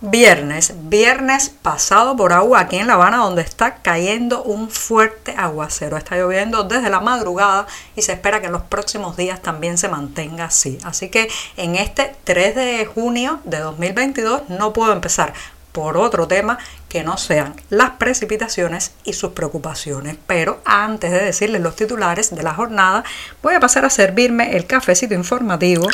Viernes, viernes pasado por agua aquí en La Habana donde está cayendo un fuerte aguacero. Está lloviendo desde la madrugada y se espera que en los próximos días también se mantenga así. Así que en este 3 de junio de 2022 no puedo empezar por otro tema que no sean las precipitaciones y sus preocupaciones. Pero antes de decirles los titulares de la jornada, voy a pasar a servirme el cafecito informativo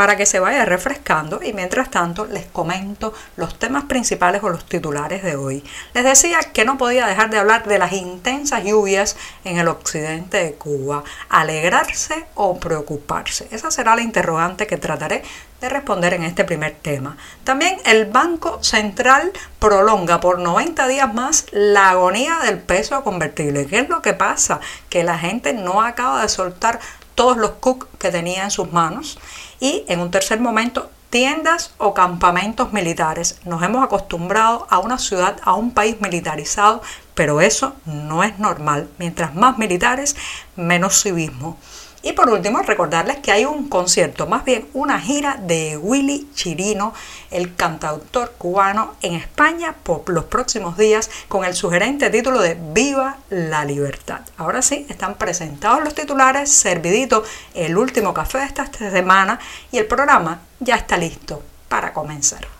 para que se vaya refrescando y mientras tanto les comento los temas principales o los titulares de hoy. Les decía que no podía dejar de hablar de las intensas lluvias en el occidente de Cuba. ¿Alegrarse o preocuparse? Esa será la interrogante que trataré de responder en este primer tema. También el Banco Central prolonga por 90 días más la agonía del peso convertible. ¿Qué es lo que pasa? Que la gente no acaba de soltar todos los cooks que tenía en sus manos y en un tercer momento tiendas o campamentos militares. Nos hemos acostumbrado a una ciudad, a un país militarizado, pero eso no es normal. Mientras más militares, menos civismo. Y por último, recordarles que hay un concierto, más bien una gira de Willy Chirino, el cantautor cubano, en España por los próximos días con el sugerente título de Viva la Libertad. Ahora sí, están presentados los titulares, servidito el último café de esta semana y el programa ya está listo para comenzar.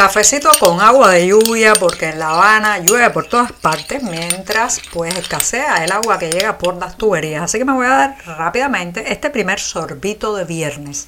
Cafecito con agua de lluvia porque en La Habana llueve por todas partes mientras pues escasea el agua que llega por las tuberías. Así que me voy a dar rápidamente este primer sorbito de viernes.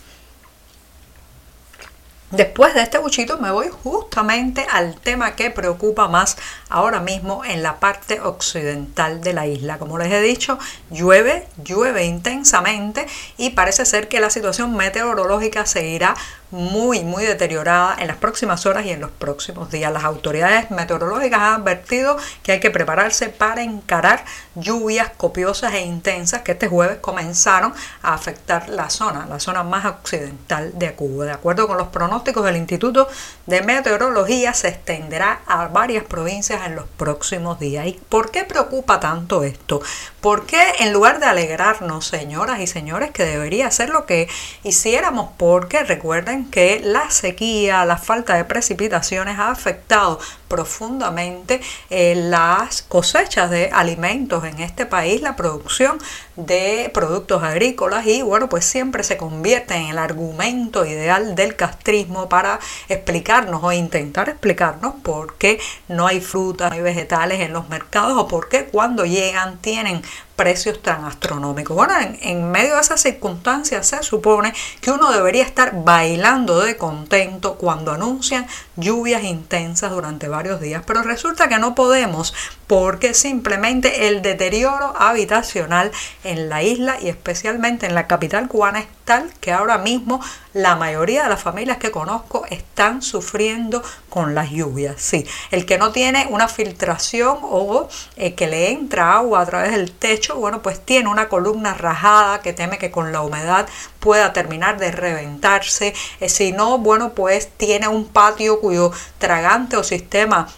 Después de este buchito me voy justamente al tema que preocupa más ahora mismo en la parte occidental de la isla. Como les he dicho, llueve, llueve intensamente y parece ser que la situación meteorológica seguirá muy, muy deteriorada en las próximas horas y en los próximos días. Las autoridades meteorológicas han advertido que hay que prepararse para encarar lluvias copiosas e intensas que este jueves comenzaron a afectar la zona, la zona más occidental de Cuba. De acuerdo con los pronósticos del Instituto de Meteorología, se extenderá a varias provincias en los próximos días. ¿Y por qué preocupa tanto esto? Porque en lugar de alegrarnos, señoras y señores, que debería ser lo que hiciéramos, porque recuerden que la sequía, la falta de precipitaciones ha afectado profundamente eh, las cosechas de alimentos en este país, la producción de productos agrícolas y bueno, pues siempre se convierte en el argumento ideal del castrismo para explicarnos o intentar explicarnos por qué no hay frutas, no hay vegetales en los mercados o por qué cuando llegan tienen precios tan astronómicos. Bueno, en, en, medio de esas circunstancias se supone que uno debería estar bailando de contento cuando anuncian lluvias intensas durante varios días, pero resulta que no podemos porque simplemente el deterioro habitacional en la isla y especialmente en la capital cubana es que ahora mismo la mayoría de las familias que conozco están sufriendo con las lluvias. Sí, el que no tiene una filtración o eh, que le entra agua a través del techo, bueno, pues tiene una columna rajada que teme que con la humedad pueda terminar de reventarse. Eh, si no, bueno, pues tiene un patio cuyo tragante o sistema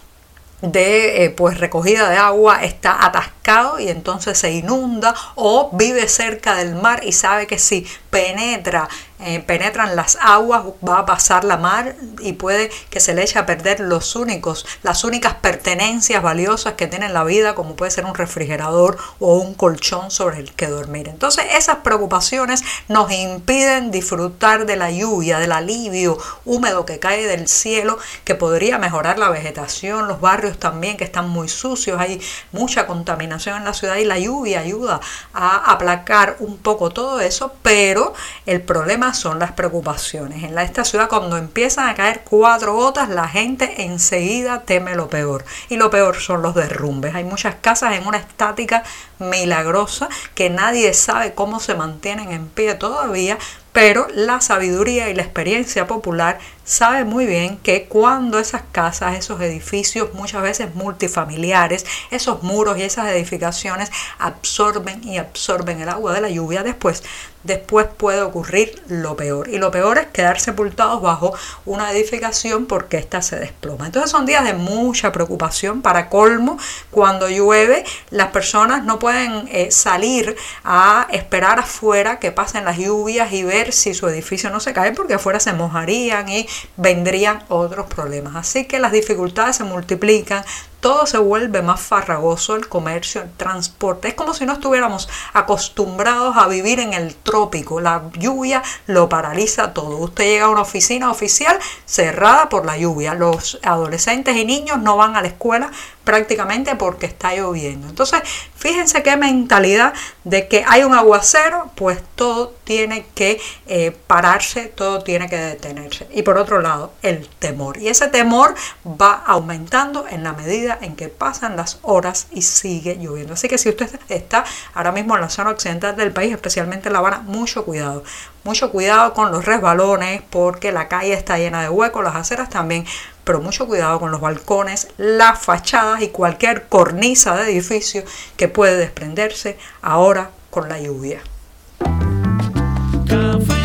de eh, pues recogida de agua está atascado y entonces se inunda o vive cerca del mar y sabe que si penetra eh, penetran las aguas, va a pasar la mar y puede que se le eche a perder los únicos, las únicas pertenencias valiosas que tiene la vida, como puede ser un refrigerador o un colchón sobre el que dormir. Entonces esas preocupaciones nos impiden disfrutar de la lluvia, del alivio húmedo que cae del cielo, que podría mejorar la vegetación, los barrios también que están muy sucios, hay mucha contaminación en la ciudad y la lluvia ayuda a aplacar un poco todo eso, pero el problema son las preocupaciones. En esta ciudad cuando empiezan a caer cuatro gotas, la gente enseguida teme lo peor. Y lo peor son los derrumbes. Hay muchas casas en una estática milagrosa que nadie sabe cómo se mantienen en pie todavía, pero la sabiduría y la experiencia popular sabe muy bien que cuando esas casas, esos edificios, muchas veces multifamiliares, esos muros y esas edificaciones absorben y absorben el agua de la lluvia, después después puede ocurrir lo peor. Y lo peor es quedar sepultados bajo una edificación porque ésta se desploma. Entonces son días de mucha preocupación. Para colmo, cuando llueve, las personas no pueden eh, salir a esperar afuera que pasen las lluvias y ver si su edificio no se cae porque afuera se mojarían y vendrían otros problemas. Así que las dificultades se multiplican, todo se vuelve más farragoso, el comercio, el transporte. Es como si no estuviéramos acostumbrados a vivir en el trópico. La lluvia lo paraliza todo. Usted llega a una oficina oficial cerrada por la lluvia. Los adolescentes y niños no van a la escuela prácticamente porque está lloviendo. Entonces, fíjense qué mentalidad de que hay un aguacero, pues todo tiene que eh, pararse, todo tiene que detenerse. Y por otro lado, el temor. Y ese temor va aumentando en la medida en que pasan las horas y sigue lloviendo. Así que si usted está ahora mismo en la zona occidental del país, especialmente en La Habana, mucho cuidado. Mucho cuidado con los resbalones porque la calle está llena de huecos, las aceras también, pero mucho cuidado con los balcones, las fachadas y cualquier cornisa de edificio que puede desprenderse ahora con la lluvia.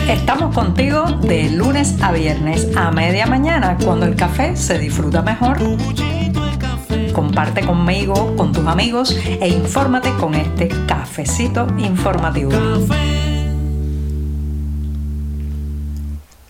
Estamos contigo de lunes a viernes a media mañana cuando el café se disfruta mejor. Comparte conmigo, con tus amigos e infórmate con este cafecito informativo.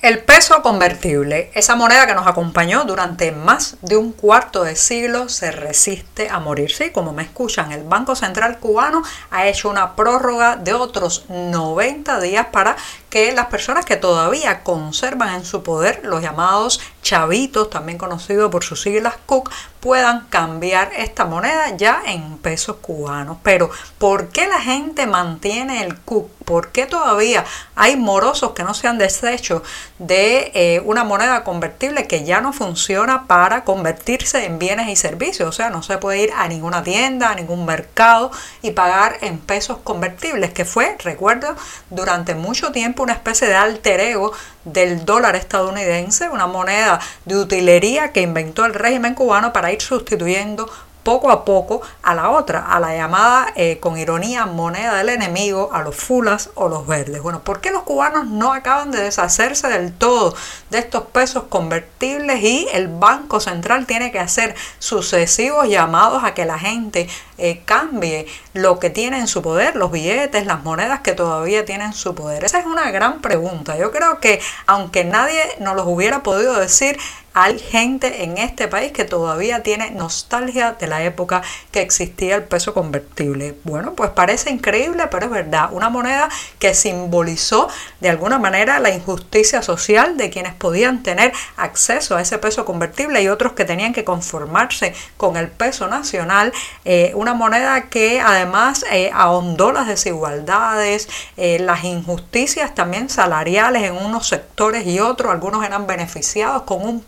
El peso convertible, esa moneda que nos acompañó durante más de un cuarto de siglo, se resiste a morirse. Como me escuchan, el Banco Central cubano ha hecho una prórroga de otros 90 días para que las personas que todavía conservan en su poder los llamados chavitos, también conocidos por sus siglas Cook, puedan cambiar esta moneda ya en pesos cubanos. Pero, ¿por qué la gente mantiene el Cook? ¿Por qué todavía hay morosos que no se han deshecho de eh, una moneda convertible que ya no funciona para convertirse en bienes y servicios? O sea, no se puede ir a ninguna tienda, a ningún mercado y pagar en pesos convertibles, que fue, recuerdo, durante mucho tiempo una especie de alter ego del dólar estadounidense, una moneda de utilería que inventó el régimen cubano para ir sustituyendo poco a poco a la otra, a la llamada eh, con ironía moneda del enemigo, a los fulas o los verdes. Bueno, ¿por qué los cubanos no acaban de deshacerse del todo de estos pesos convertibles y el Banco Central tiene que hacer sucesivos llamados a que la gente eh, cambie lo que tiene en su poder, los billetes, las monedas que todavía tienen su poder? Esa es una gran pregunta. Yo creo que aunque nadie nos los hubiera podido decir, hay gente en este país que todavía tiene nostalgia de la época que existía el peso convertible. Bueno, pues parece increíble, pero es verdad. Una moneda que simbolizó de alguna manera la injusticia social de quienes podían tener acceso a ese peso convertible y otros que tenían que conformarse con el peso nacional. Eh, una moneda que además eh, ahondó las desigualdades, eh, las injusticias también salariales en unos sectores y otros. Algunos eran beneficiados con un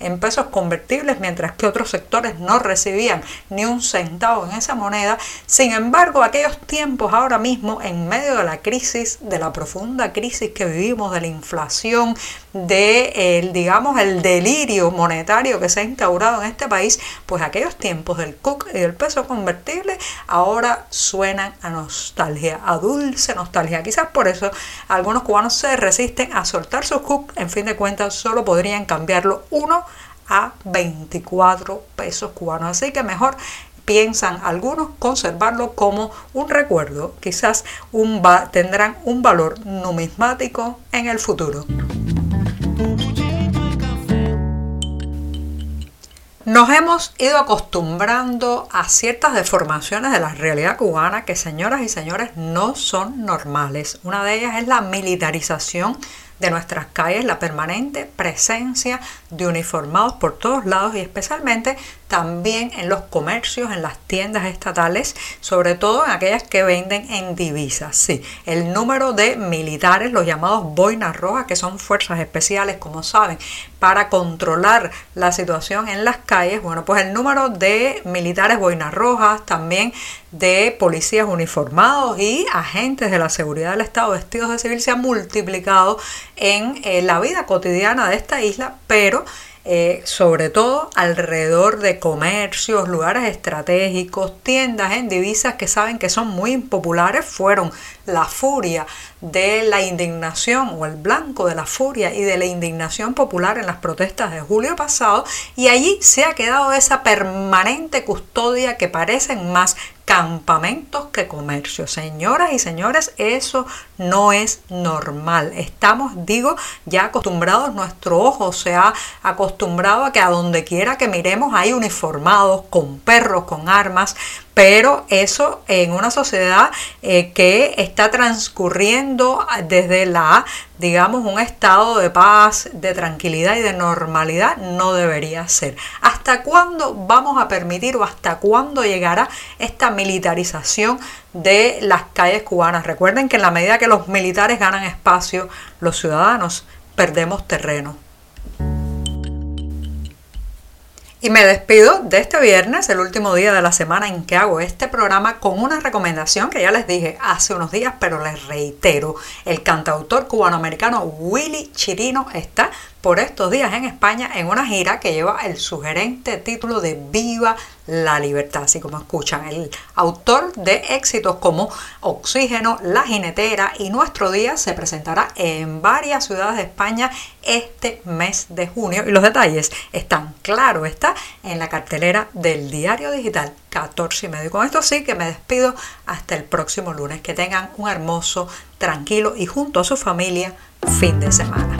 en pesos convertibles, mientras que otros sectores no recibían ni un centavo en esa moneda. Sin embargo, aquellos tiempos ahora mismo, en medio de la crisis, de la profunda crisis que vivimos, de la inflación, de el, digamos, el delirio monetario que se ha instaurado en este país, pues aquellos tiempos del CUC y del peso convertible ahora suenan a nostalgia, a dulce nostalgia. Quizás por eso algunos cubanos se resisten a soltar sus CUC, en fin de cuentas solo podrían cambiarlo 1 a 24 pesos cubanos. Así que mejor piensan algunos conservarlo como un recuerdo. Quizás un tendrán un valor numismático en el futuro. Nos hemos ido acostumbrando a ciertas deformaciones de la realidad cubana que señoras y señores no son normales. Una de ellas es la militarización de nuestras calles la permanente presencia de uniformados por todos lados y especialmente también en los comercios, en las tiendas estatales, sobre todo en aquellas que venden en divisas. Sí, el número de militares, los llamados boinas rojas, que son fuerzas especiales, como saben, para controlar la situación en las calles. Bueno, pues el número de militares boinas rojas, también de policías uniformados y agentes de la seguridad del Estado vestidos de civil se ha multiplicado en eh, la vida cotidiana de esta isla, pero eh, sobre todo alrededor de comercios, lugares estratégicos, tiendas en divisas que saben que son muy impopulares, fueron la furia de la indignación o el blanco de la furia y de la indignación popular en las protestas de julio pasado y allí se ha quedado esa permanente custodia que parecen más campamentos que comercio. Señoras y señores, eso no es normal. Estamos, digo, ya acostumbrados, nuestro ojo se ha acostumbrado a que a donde quiera que miremos hay uniformados, con perros, con armas, pero eso en una sociedad eh, que está transcurriendo desde la, digamos, un estado de paz, de tranquilidad y de normalidad no debería ser. ¿Hasta cuándo vamos a permitir o hasta cuándo llegará esta militarización de las calles cubanas? Recuerden que en la medida que los militares ganan espacio, los ciudadanos perdemos terreno. Y me despido de este viernes, el último día de la semana en que hago este programa, con una recomendación que ya les dije hace unos días, pero les reitero. El cantautor cubanoamericano Willy Chirino está por estos días en España en una gira que lleva el sugerente título de Viva la Libertad. Así como escuchan, el autor de éxitos como Oxígeno, La Jinetera y Nuestro Día se presentará en varias ciudades de España este mes de junio. Y los detalles están, claro, está en la cartelera del diario digital 14 y medio. Con esto sí que me despido hasta el próximo lunes. Que tengan un hermoso, tranquilo y junto a su familia fin de semana.